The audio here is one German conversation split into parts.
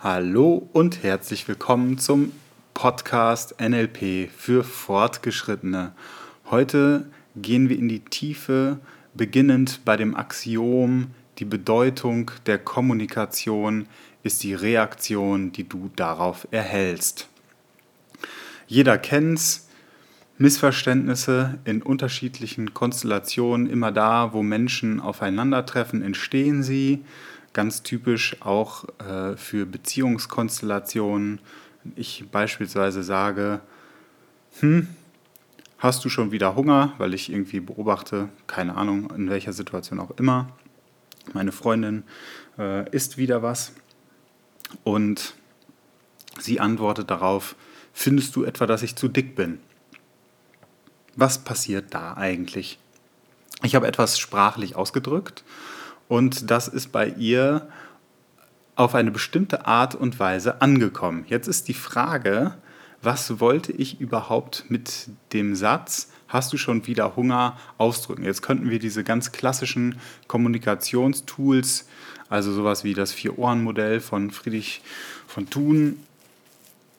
Hallo und herzlich willkommen zum Podcast NLP für Fortgeschrittene. Heute gehen wir in die Tiefe, beginnend bei dem Axiom, die Bedeutung der Kommunikation ist die Reaktion, die du darauf erhältst. Jeder kennt's, Missverständnisse in unterschiedlichen Konstellationen, immer da, wo Menschen aufeinandertreffen, entstehen sie ganz typisch auch äh, für Beziehungskonstellationen. Ich beispielsweise sage, hm, hast du schon wieder Hunger, weil ich irgendwie beobachte, keine Ahnung, in welcher Situation auch immer. Meine Freundin äh, isst wieder was und sie antwortet darauf, findest du etwa, dass ich zu dick bin? Was passiert da eigentlich? Ich habe etwas sprachlich ausgedrückt und das ist bei ihr auf eine bestimmte Art und Weise angekommen. Jetzt ist die Frage, was wollte ich überhaupt mit dem Satz, hast du schon wieder Hunger, ausdrücken? Jetzt könnten wir diese ganz klassischen Kommunikationstools, also sowas wie das Vier-Ohren-Modell von Friedrich von Thun,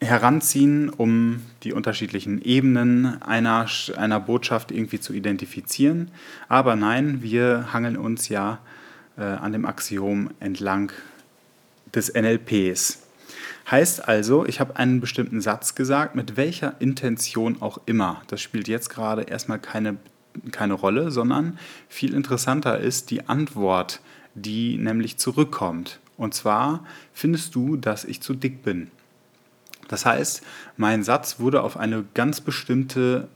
heranziehen, um die unterschiedlichen Ebenen einer, einer Botschaft irgendwie zu identifizieren. Aber nein, wir hangeln uns ja äh, an dem Axiom entlang des NLPs. Heißt also, ich habe einen bestimmten Satz gesagt, mit welcher Intention auch immer. Das spielt jetzt gerade erstmal keine, keine Rolle, sondern viel interessanter ist die Antwort, die nämlich zurückkommt. Und zwar findest du, dass ich zu dick bin. Das heißt, mein Satz wurde auf eine ganz bestimmte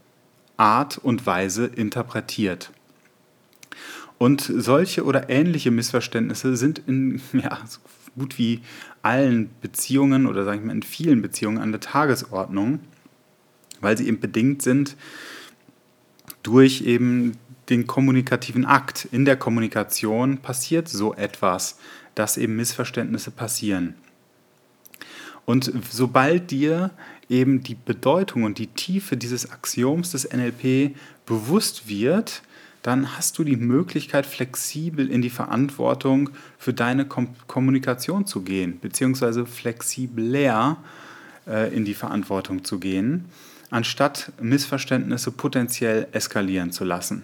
Art und Weise interpretiert. Und solche oder ähnliche Missverständnisse sind in ja, so gut wie allen Beziehungen oder sage ich mal in vielen Beziehungen an der Tagesordnung, weil sie eben bedingt sind durch eben den kommunikativen Akt. In der Kommunikation passiert so etwas, dass eben Missverständnisse passieren. Und sobald dir eben die Bedeutung und die Tiefe dieses Axioms des NLP bewusst wird, dann hast du die Möglichkeit, flexibel in die Verantwortung für deine Kom Kommunikation zu gehen, beziehungsweise flexibler äh, in die Verantwortung zu gehen, anstatt Missverständnisse potenziell eskalieren zu lassen.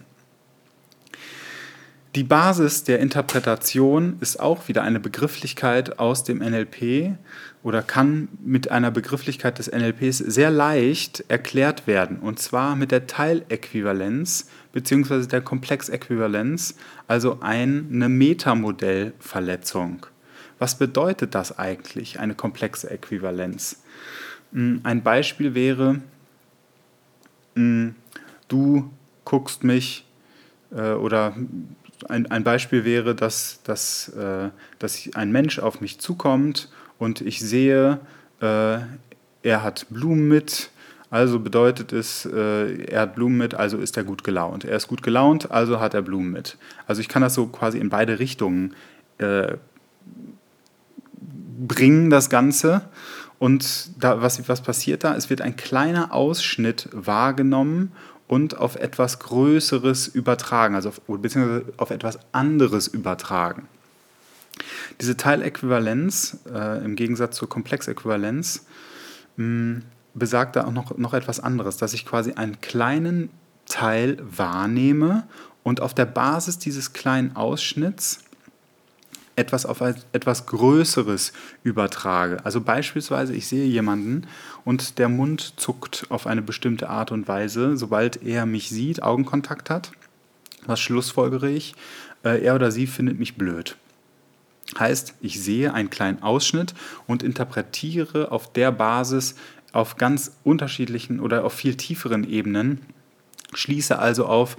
Die Basis der Interpretation ist auch wieder eine Begrifflichkeit aus dem NLP oder kann mit einer Begrifflichkeit des NLPs sehr leicht erklärt werden, und zwar mit der Teiläquivalenz bzw. der Komplexäquivalenz, also eine Metamodellverletzung. Was bedeutet das eigentlich, eine komplexe Äquivalenz? Hm, ein Beispiel wäre, hm, du guckst mich äh, oder ein, ein Beispiel wäre, dass, dass, äh, dass ein Mensch auf mich zukommt und ich sehe, äh, er hat Blumen mit, also bedeutet es, äh, er hat Blumen mit, also ist er gut gelaunt. Er ist gut gelaunt, also hat er Blumen mit. Also ich kann das so quasi in beide Richtungen äh, bringen, das Ganze. Und da, was, was passiert da? Es wird ein kleiner Ausschnitt wahrgenommen und auf etwas Größeres übertragen, also auf, beziehungsweise auf etwas anderes übertragen. Diese Teiläquivalenz äh, im Gegensatz zur Komplexäquivalenz mh, besagt da auch noch, noch etwas anderes, dass ich quasi einen kleinen Teil wahrnehme und auf der Basis dieses kleinen Ausschnitts etwas auf etwas Größeres übertrage. Also beispielsweise, ich sehe jemanden und der Mund zuckt auf eine bestimmte Art und Weise, sobald er mich sieht, Augenkontakt hat. Was schlussfolgere ich? Äh, er oder sie findet mich blöd. Heißt, ich sehe einen kleinen Ausschnitt und interpretiere auf der Basis auf ganz unterschiedlichen oder auf viel tieferen Ebenen, schließe also auf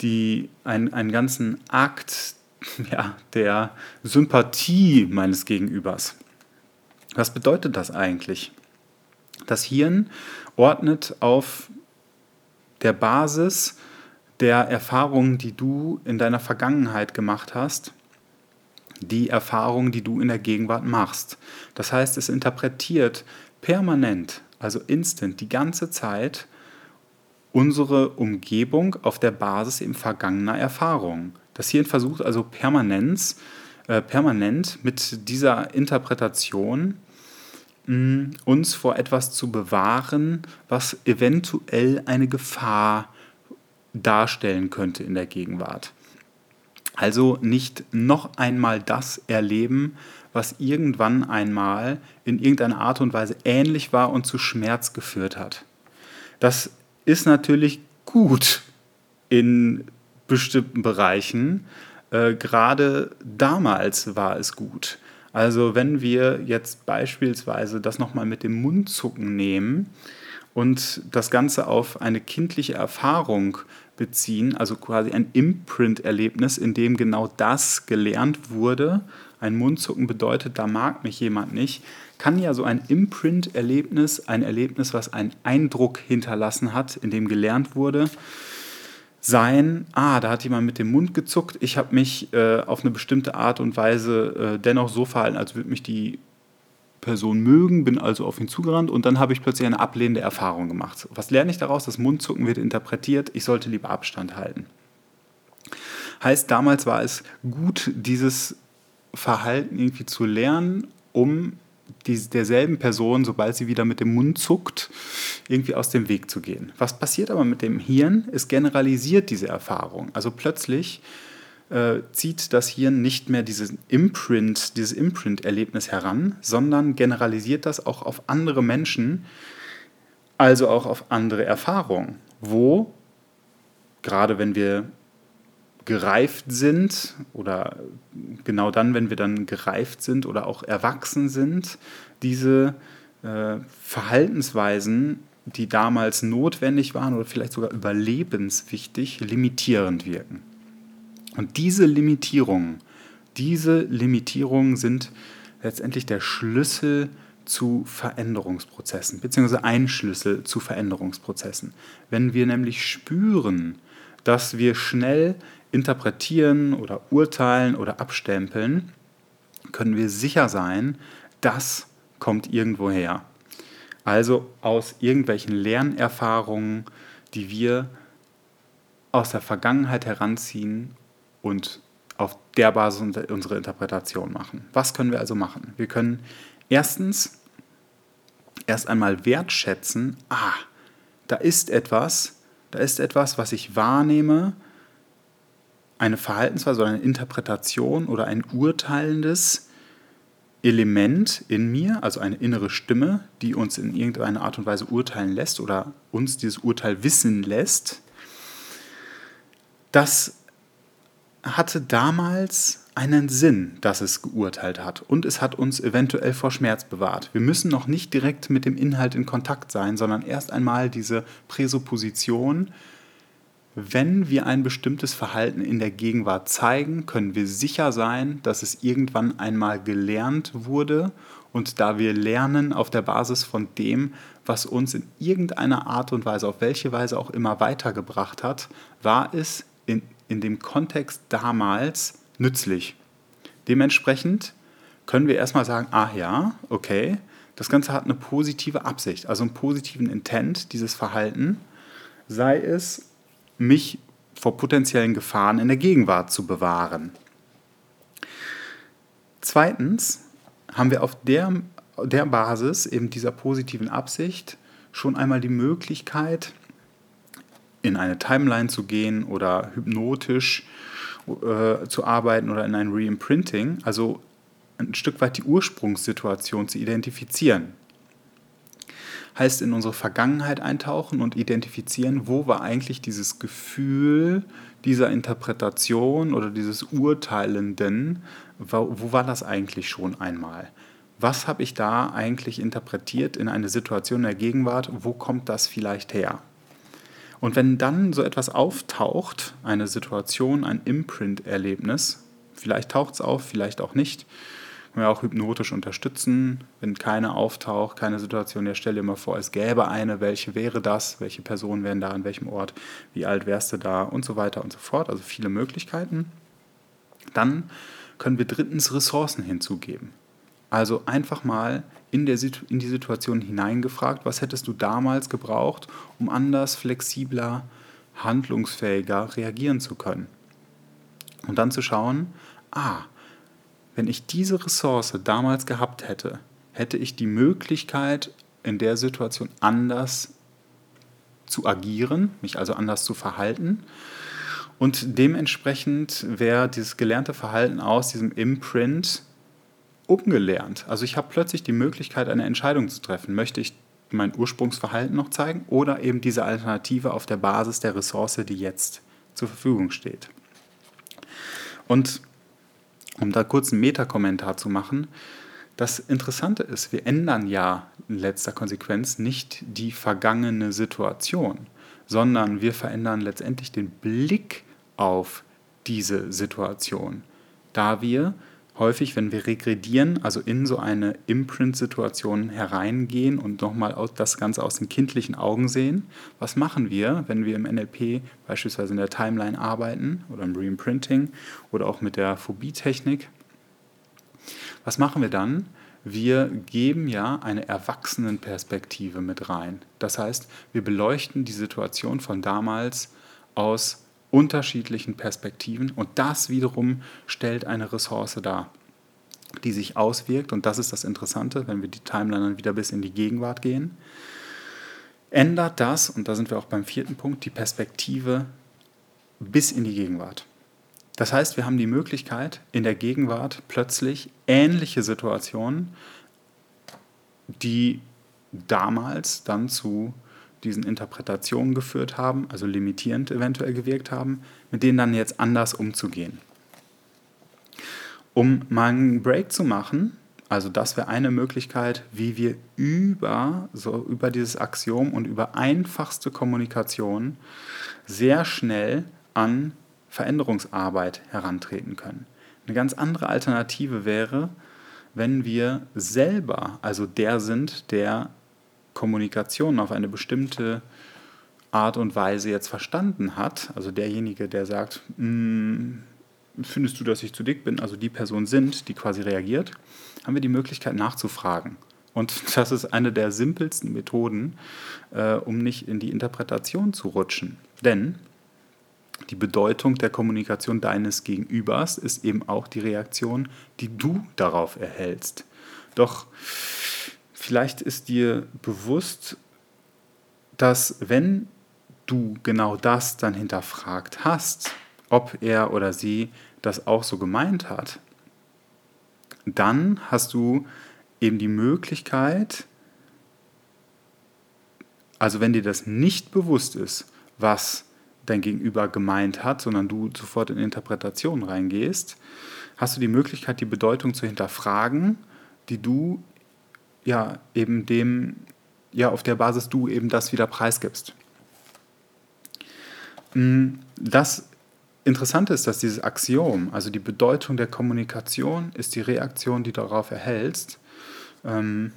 die, ein, einen ganzen Akt ja, der Sympathie meines Gegenübers. Was bedeutet das eigentlich? Das Hirn ordnet auf der Basis der Erfahrungen, die du in deiner Vergangenheit gemacht hast, die Erfahrungen, die du in der Gegenwart machst. Das heißt, es interpretiert permanent, also instant, die ganze Zeit unsere Umgebung auf der Basis eben vergangener Erfahrungen. Das Hirn versucht also Permanenz, äh, permanent mit dieser Interpretation mh, uns vor etwas zu bewahren, was eventuell eine Gefahr darstellen könnte in der Gegenwart. Also nicht noch einmal das erleben, was irgendwann einmal in irgendeiner Art und Weise ähnlich war und zu Schmerz geführt hat. Das ist natürlich gut in bestimmten Bereichen. Äh, gerade damals war es gut. Also wenn wir jetzt beispielsweise das nochmal mit dem Mundzucken nehmen und das Ganze auf eine kindliche Erfahrung beziehen, also quasi ein Imprint-Erlebnis, in dem genau das gelernt wurde, ein Mundzucken bedeutet, da mag mich jemand nicht, kann ja so ein Imprint-Erlebnis, ein Erlebnis, was einen Eindruck hinterlassen hat, in dem gelernt wurde, sein, ah, da hat jemand mit dem Mund gezuckt, ich habe mich äh, auf eine bestimmte Art und Weise äh, dennoch so verhalten, als würde mich die Person mögen, bin also auf ihn zugerannt und dann habe ich plötzlich eine ablehnende Erfahrung gemacht. Was lerne ich daraus? Das Mundzucken wird interpretiert, ich sollte lieber Abstand halten. Heißt, damals war es gut, dieses Verhalten irgendwie zu lernen, um die, derselben Person, sobald sie wieder mit dem Mund zuckt, irgendwie aus dem Weg zu gehen. Was passiert aber mit dem Hirn? Es generalisiert diese Erfahrung. Also plötzlich äh, zieht das Hirn nicht mehr dieses Imprint, dieses Imprint-Erlebnis heran, sondern generalisiert das auch auf andere Menschen, also auch auf andere Erfahrungen, wo gerade wenn wir gereift sind oder genau dann, wenn wir dann gereift sind oder auch erwachsen sind, diese äh, Verhaltensweisen, die damals notwendig waren oder vielleicht sogar überlebenswichtig, limitierend wirken. Und diese Limitierungen, diese Limitierungen sind letztendlich der Schlüssel zu Veränderungsprozessen, beziehungsweise ein Schlüssel zu Veränderungsprozessen. Wenn wir nämlich spüren, dass wir schnell interpretieren oder urteilen oder abstempeln, können wir sicher sein, das kommt irgendwo her. Also aus irgendwelchen Lernerfahrungen, die wir aus der Vergangenheit heranziehen und auf der Basis unsere Interpretation machen. Was können wir also machen? Wir können erstens erst einmal wertschätzen, ah, da ist etwas, da ist etwas, was ich wahrnehme, eine Verhaltensweise eine Interpretation oder ein urteilendes Element in mir, also eine innere Stimme, die uns in irgendeiner Art und Weise urteilen lässt oder uns dieses Urteil wissen lässt, das hatte damals einen Sinn, dass es geurteilt hat und es hat uns eventuell vor Schmerz bewahrt. Wir müssen noch nicht direkt mit dem Inhalt in Kontakt sein, sondern erst einmal diese Präsupposition, wenn wir ein bestimmtes Verhalten in der Gegenwart zeigen, können wir sicher sein, dass es irgendwann einmal gelernt wurde und da wir lernen auf der Basis von dem, was uns in irgendeiner Art und Weise, auf welche Weise auch immer weitergebracht hat, war es in in dem Kontext damals nützlich. Dementsprechend können wir erstmal sagen, ah ja, okay, das Ganze hat eine positive Absicht, also einen positiven Intent, dieses Verhalten, sei es, mich vor potenziellen Gefahren in der Gegenwart zu bewahren. Zweitens haben wir auf der, der Basis eben dieser positiven Absicht schon einmal die Möglichkeit, in eine Timeline zu gehen oder hypnotisch äh, zu arbeiten oder in ein Reimprinting, also ein Stück weit die Ursprungssituation zu identifizieren. Heißt in unsere Vergangenheit eintauchen und identifizieren, wo war eigentlich dieses Gefühl dieser Interpretation oder dieses Urteilenden, wo, wo war das eigentlich schon einmal? Was habe ich da eigentlich interpretiert in eine Situation in der Gegenwart? Wo kommt das vielleicht her? Und wenn dann so etwas auftaucht, eine Situation, ein Imprint-Erlebnis, vielleicht taucht es auf, vielleicht auch nicht, können wir auch hypnotisch unterstützen. Wenn keine auftaucht, keine Situation, ja, stell dir mal vor, es gäbe eine, welche wäre das, welche Personen wären da, an welchem Ort, wie alt wärst du da und so weiter und so fort. Also viele Möglichkeiten. Dann können wir drittens Ressourcen hinzugeben. Also einfach mal in, der, in die Situation hineingefragt, was hättest du damals gebraucht, um anders, flexibler, handlungsfähiger reagieren zu können. Und dann zu schauen, ah, wenn ich diese Ressource damals gehabt hätte, hätte ich die Möglichkeit, in der Situation anders zu agieren, mich also anders zu verhalten. Und dementsprechend wäre dieses gelernte Verhalten aus diesem Imprint umgelernt. Also ich habe plötzlich die Möglichkeit, eine Entscheidung zu treffen. Möchte ich mein Ursprungsverhalten noch zeigen oder eben diese Alternative auf der Basis der Ressource, die jetzt zur Verfügung steht. Und um da kurz einen Metakommentar zu machen, das Interessante ist, wir ändern ja in letzter Konsequenz nicht die vergangene Situation, sondern wir verändern letztendlich den Blick auf diese Situation, da wir häufig, wenn wir regredieren, also in so eine Imprint-Situation hereingehen und nochmal das Ganze aus den kindlichen Augen sehen, was machen wir, wenn wir im NLP beispielsweise in der Timeline arbeiten oder im Reimprinting oder auch mit der Phobie-Technik? Was machen wir dann? Wir geben ja eine Erwachsenenperspektive mit rein. Das heißt, wir beleuchten die Situation von damals aus unterschiedlichen Perspektiven. Und das wiederum stellt eine Ressource dar, die sich auswirkt. Und das ist das Interessante, wenn wir die Timeline dann wieder bis in die Gegenwart gehen, ändert das, und da sind wir auch beim vierten Punkt, die Perspektive bis in die Gegenwart. Das heißt, wir haben die Möglichkeit, in der Gegenwart plötzlich ähnliche Situationen, die damals dann zu diesen Interpretationen geführt haben, also limitierend eventuell gewirkt haben, mit denen dann jetzt anders umzugehen. Um mal einen Break zu machen, also das wäre eine Möglichkeit, wie wir über, so über dieses Axiom und über einfachste Kommunikation sehr schnell an Veränderungsarbeit herantreten können. Eine ganz andere Alternative wäre, wenn wir selber, also der sind, der Kommunikation auf eine bestimmte Art und Weise jetzt verstanden hat, also derjenige, der sagt, mm, findest du, dass ich zu dick bin, also die Person sind, die quasi reagiert, haben wir die Möglichkeit nachzufragen. Und das ist eine der simpelsten Methoden, äh, um nicht in die Interpretation zu rutschen. Denn die Bedeutung der Kommunikation deines Gegenübers ist eben auch die Reaktion, die du darauf erhältst. Doch vielleicht ist dir bewusst, dass wenn du genau das dann hinterfragt hast, ob er oder sie das auch so gemeint hat, dann hast du eben die Möglichkeit, also wenn dir das nicht bewusst ist, was dein Gegenüber gemeint hat, sondern du sofort in Interpretation reingehst, hast du die Möglichkeit, die Bedeutung zu hinterfragen, die du ja, eben dem, ja, auf der Basis du eben das wieder preisgibst. Mm, das Interessante ist, dass dieses Axiom, also die Bedeutung der Kommunikation, ist die Reaktion, die du darauf erhältst, ähm,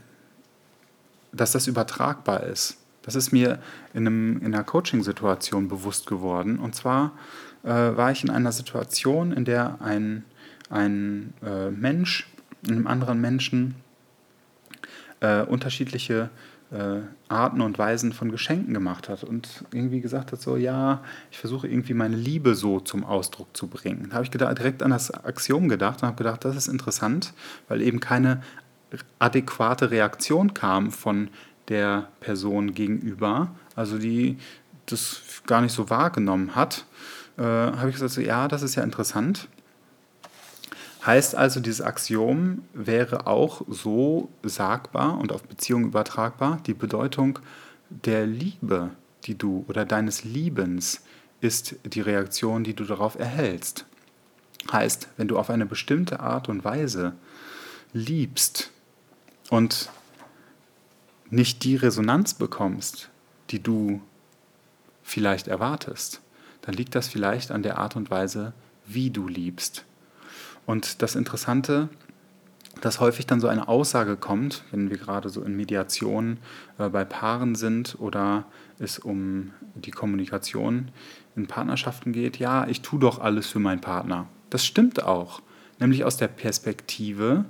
dass das übertragbar ist. Das ist mir in, einem, in einer Coaching-Situation bewusst geworden. Und zwar äh, war ich in einer Situation, in der ein, ein äh, Mensch einem anderen Menschen äh, unterschiedliche äh, Arten und Weisen von Geschenken gemacht hat und irgendwie gesagt hat, so ja, ich versuche irgendwie meine Liebe so zum Ausdruck zu bringen. Da habe ich gedacht, direkt an das Axiom gedacht und habe gedacht, das ist interessant, weil eben keine adäquate Reaktion kam von der Person gegenüber, also die das gar nicht so wahrgenommen hat, äh, habe ich gesagt, so, ja, das ist ja interessant. Heißt also, dieses Axiom wäre auch so sagbar und auf Beziehungen übertragbar. Die Bedeutung der Liebe, die du oder deines Liebens ist die Reaktion, die du darauf erhältst. Heißt, wenn du auf eine bestimmte Art und Weise liebst und nicht die Resonanz bekommst, die du vielleicht erwartest, dann liegt das vielleicht an der Art und Weise, wie du liebst. Und das Interessante, dass häufig dann so eine Aussage kommt, wenn wir gerade so in Mediation äh, bei Paaren sind oder es um die Kommunikation in Partnerschaften geht, ja, ich tue doch alles für meinen Partner. Das stimmt auch, nämlich aus der Perspektive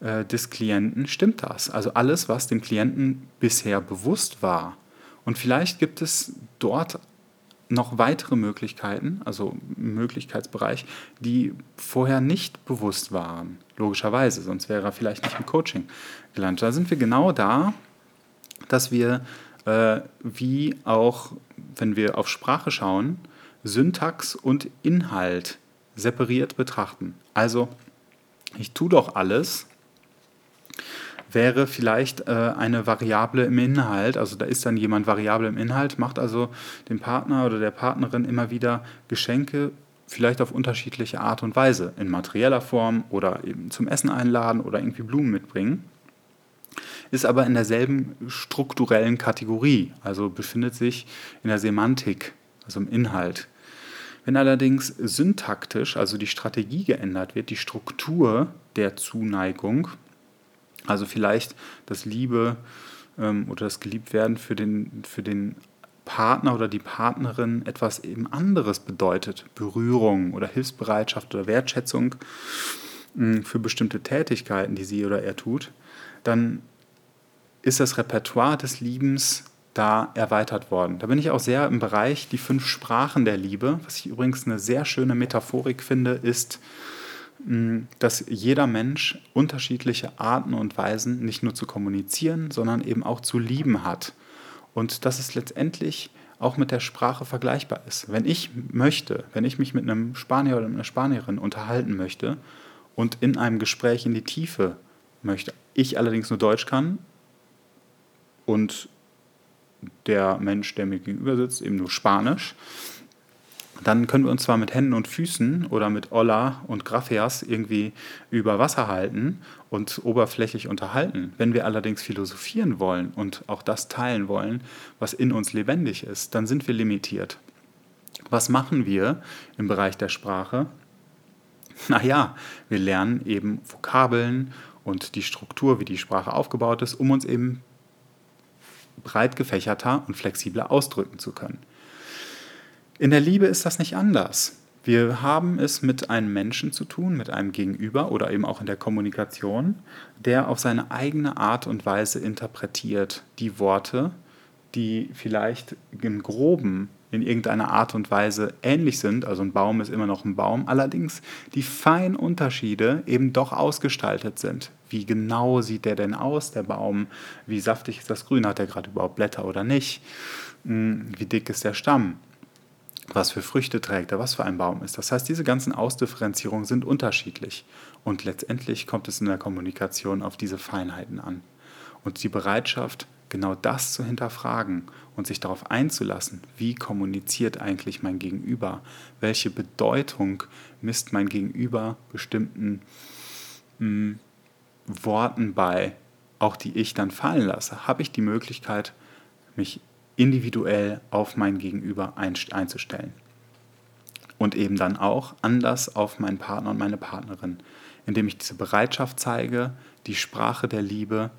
äh, des Klienten stimmt das. Also alles, was dem Klienten bisher bewusst war. Und vielleicht gibt es dort noch weitere Möglichkeiten, also Möglichkeitsbereich, die vorher nicht bewusst waren, logischerweise, sonst wäre er vielleicht nicht im Coaching gelandet. Da sind wir genau da, dass wir, äh, wie auch wenn wir auf Sprache schauen, Syntax und Inhalt separiert betrachten. Also, ich tue doch alles, wäre vielleicht äh, eine Variable im Inhalt, also da ist dann jemand Variable im Inhalt, macht also dem Partner oder der Partnerin immer wieder Geschenke, vielleicht auf unterschiedliche Art und Weise, in materieller Form oder eben zum Essen einladen oder irgendwie Blumen mitbringen, ist aber in derselben strukturellen Kategorie, also befindet sich in der Semantik, also im Inhalt. Wenn allerdings syntaktisch, also die Strategie geändert wird, die Struktur der Zuneigung, also vielleicht das Liebe ähm, oder das Geliebtwerden für den, für den Partner oder die Partnerin etwas eben anderes bedeutet, Berührung oder Hilfsbereitschaft oder Wertschätzung mh, für bestimmte Tätigkeiten, die sie oder er tut, dann ist das Repertoire des Liebens da erweitert worden. Da bin ich auch sehr im Bereich die fünf Sprachen der Liebe. Was ich übrigens eine sehr schöne Metaphorik finde, ist dass jeder Mensch unterschiedliche Arten und Weisen nicht nur zu kommunizieren, sondern eben auch zu lieben hat. Und dass es letztendlich auch mit der Sprache vergleichbar ist. Wenn ich möchte, wenn ich mich mit einem Spanier oder einer Spanierin unterhalten möchte und in einem Gespräch in die Tiefe möchte, ich allerdings nur Deutsch kann und der Mensch, der mir gegenüber sitzt, eben nur Spanisch, dann können wir uns zwar mit Händen und Füßen oder mit Olla und Graphias irgendwie über Wasser halten und oberflächlich unterhalten. Wenn wir allerdings philosophieren wollen und auch das teilen wollen, was in uns lebendig ist, dann sind wir limitiert. Was machen wir im Bereich der Sprache? Naja, wir lernen eben Vokabeln und die Struktur, wie die Sprache aufgebaut ist, um uns eben breit gefächerter und flexibler ausdrücken zu können. In der Liebe ist das nicht anders. Wir haben es mit einem Menschen zu tun, mit einem Gegenüber oder eben auch in der Kommunikation, der auf seine eigene Art und Weise interpretiert die Worte, die vielleicht im groben in irgendeiner Art und Weise ähnlich sind. Also ein Baum ist immer noch ein Baum, allerdings die feinen Unterschiede eben doch ausgestaltet sind. Wie genau sieht der denn aus, der Baum? Wie saftig ist das Grün? Hat er gerade überhaupt Blätter oder nicht? Hm, wie dick ist der Stamm? Was für Früchte trägt er, was für ein Baum ist. Das heißt, diese ganzen Ausdifferenzierungen sind unterschiedlich. Und letztendlich kommt es in der Kommunikation auf diese Feinheiten an. Und die Bereitschaft, genau das zu hinterfragen und sich darauf einzulassen, wie kommuniziert eigentlich mein Gegenüber, welche Bedeutung misst mein Gegenüber bestimmten mh, hm, Worten bei, auch die ich dann fallen lasse, habe ich die Möglichkeit, mich individuell auf mein Gegenüber einzustellen. Und eben dann auch anders auf meinen Partner und meine Partnerin, indem ich diese Bereitschaft zeige, die Sprache der Liebe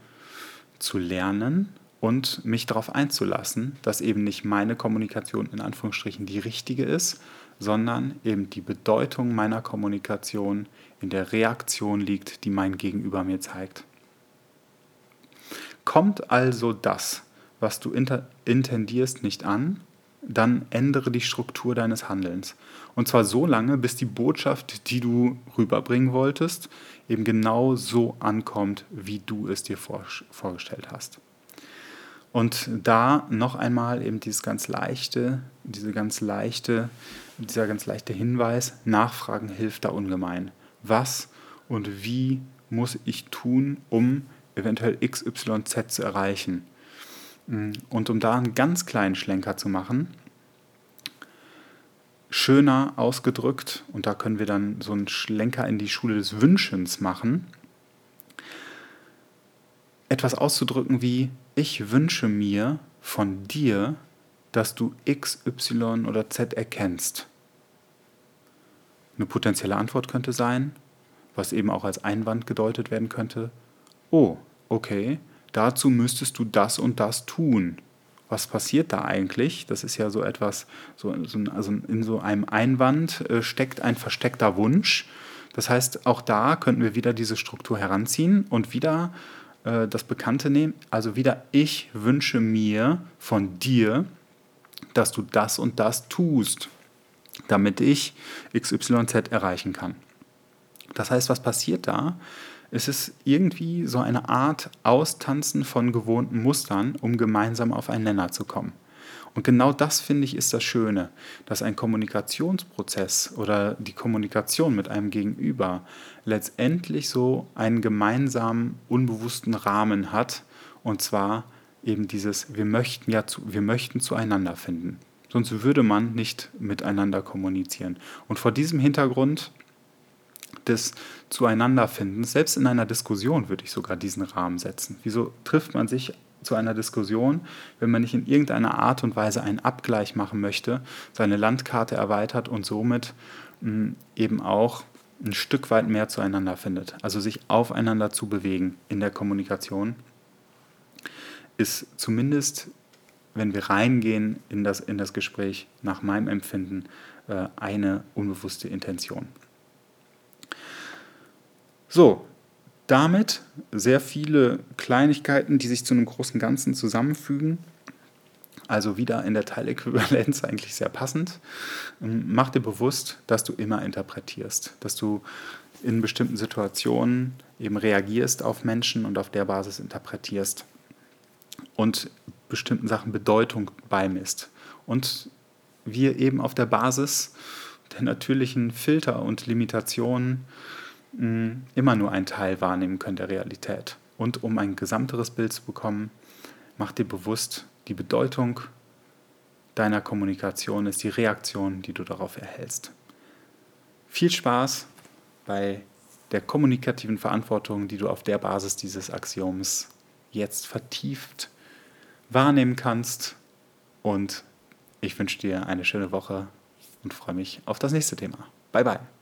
zu lernen und mich darauf einzulassen, dass eben nicht meine Kommunikation in Anführungsstrichen die richtige ist, sondern eben die Bedeutung meiner Kommunikation in der Reaktion liegt, die mein Gegenüber mir zeigt. Kommt also das, was du intendierst, nicht an, dann ändere die Struktur deines Handelns. Und zwar so lange, bis die Botschaft, die du rüberbringen wolltest, eben genau so ankommt, wie du es dir vorgestellt hast. Und da noch einmal eben dieses ganz leichte, diese ganz leichte, dieser ganz leichte Hinweis, Nachfragen hilft da ungemein. Was und wie muss ich tun, um eventuell XYZ zu erreichen? Mm, und um da einen ganz kleinen Schlenker zu machen, schöner ausgedrückt, und da können wir dann so einen Schlenker in die Schule des Wünschens machen, etwas auszudrücken wie, ich wünsche mir von dir, dass du X, Y oder Z erkennst. Eine potenzielle Antwort könnte sein, was eben auch als Einwand gedeutet werden könnte, oh, okay, dazu müsstest du das und das tun. Was passiert da eigentlich? Das ist ja so etwas, so, so also in so einem Einwand äh, steckt ein versteckter Wunsch. Das heißt, auch da könnten wir wieder diese Struktur heranziehen und wieder äh, das Bekannte nehmen. Also wieder, ich wünsche mir von dir dass du das und das tust, damit ich XYZ erreichen kann. Das heißt, was passiert da? Es ist irgendwie so eine Art Austanzen von gewohnten Mustern, um gemeinsam auf einen Nenner zu kommen. Und genau das finde ich ist das Schöne, dass ein Kommunikationsprozess oder die Kommunikation mit einem Gegenüber letztendlich so einen gemeinsamen, unbewussten Rahmen hat. Und zwar eben dieses, wir möchten ja zu, wir möchten zueinander finden. Sonst würde man nicht miteinander kommunizieren. Und vor diesem Hintergrund des Zueinanderfindens, selbst in einer Diskussion würde ich sogar diesen Rahmen setzen. Wieso trifft man sich zu einer Diskussion, wenn man nicht in irgendeiner Art und Weise einen Abgleich machen möchte, seine Landkarte erweitert und somit mh, eben auch ein Stück weit mehr zueinander findet. Also sich aufeinander zu bewegen in der Kommunikation ist zumindest, wenn wir reingehen in das, in das Gespräch, nach meinem Empfinden äh, eine unbewusste Intention. So, damit sehr viele Kleinigkeiten, die sich zu einem großen Ganzen zusammenfügen. Also wieder in der Teiläquivalenz eigentlich sehr passend. Ähm, mach dir bewusst, dass du immer interpretierst, dass du in bestimmten Situationen eben reagierst auf Menschen und auf der Basis interpretierst und bestimmten Sachen Bedeutung beimisst. Und wir eben auf der Basis der natürlichen Filter und Limitationen immer nur einen Teil wahrnehmen können der Realität. Und um ein gesamteres Bild zu bekommen, mach dir bewusst, die Bedeutung deiner Kommunikation ist die Reaktion, die du darauf erhältst. Viel Spaß bei der kommunikativen Verantwortung, die du auf der Basis dieses Axioms jetzt vertieft wahrnehmen kannst. Und ich wünsche dir eine schöne Woche und freue mich auf das nächste Thema. Bye bye.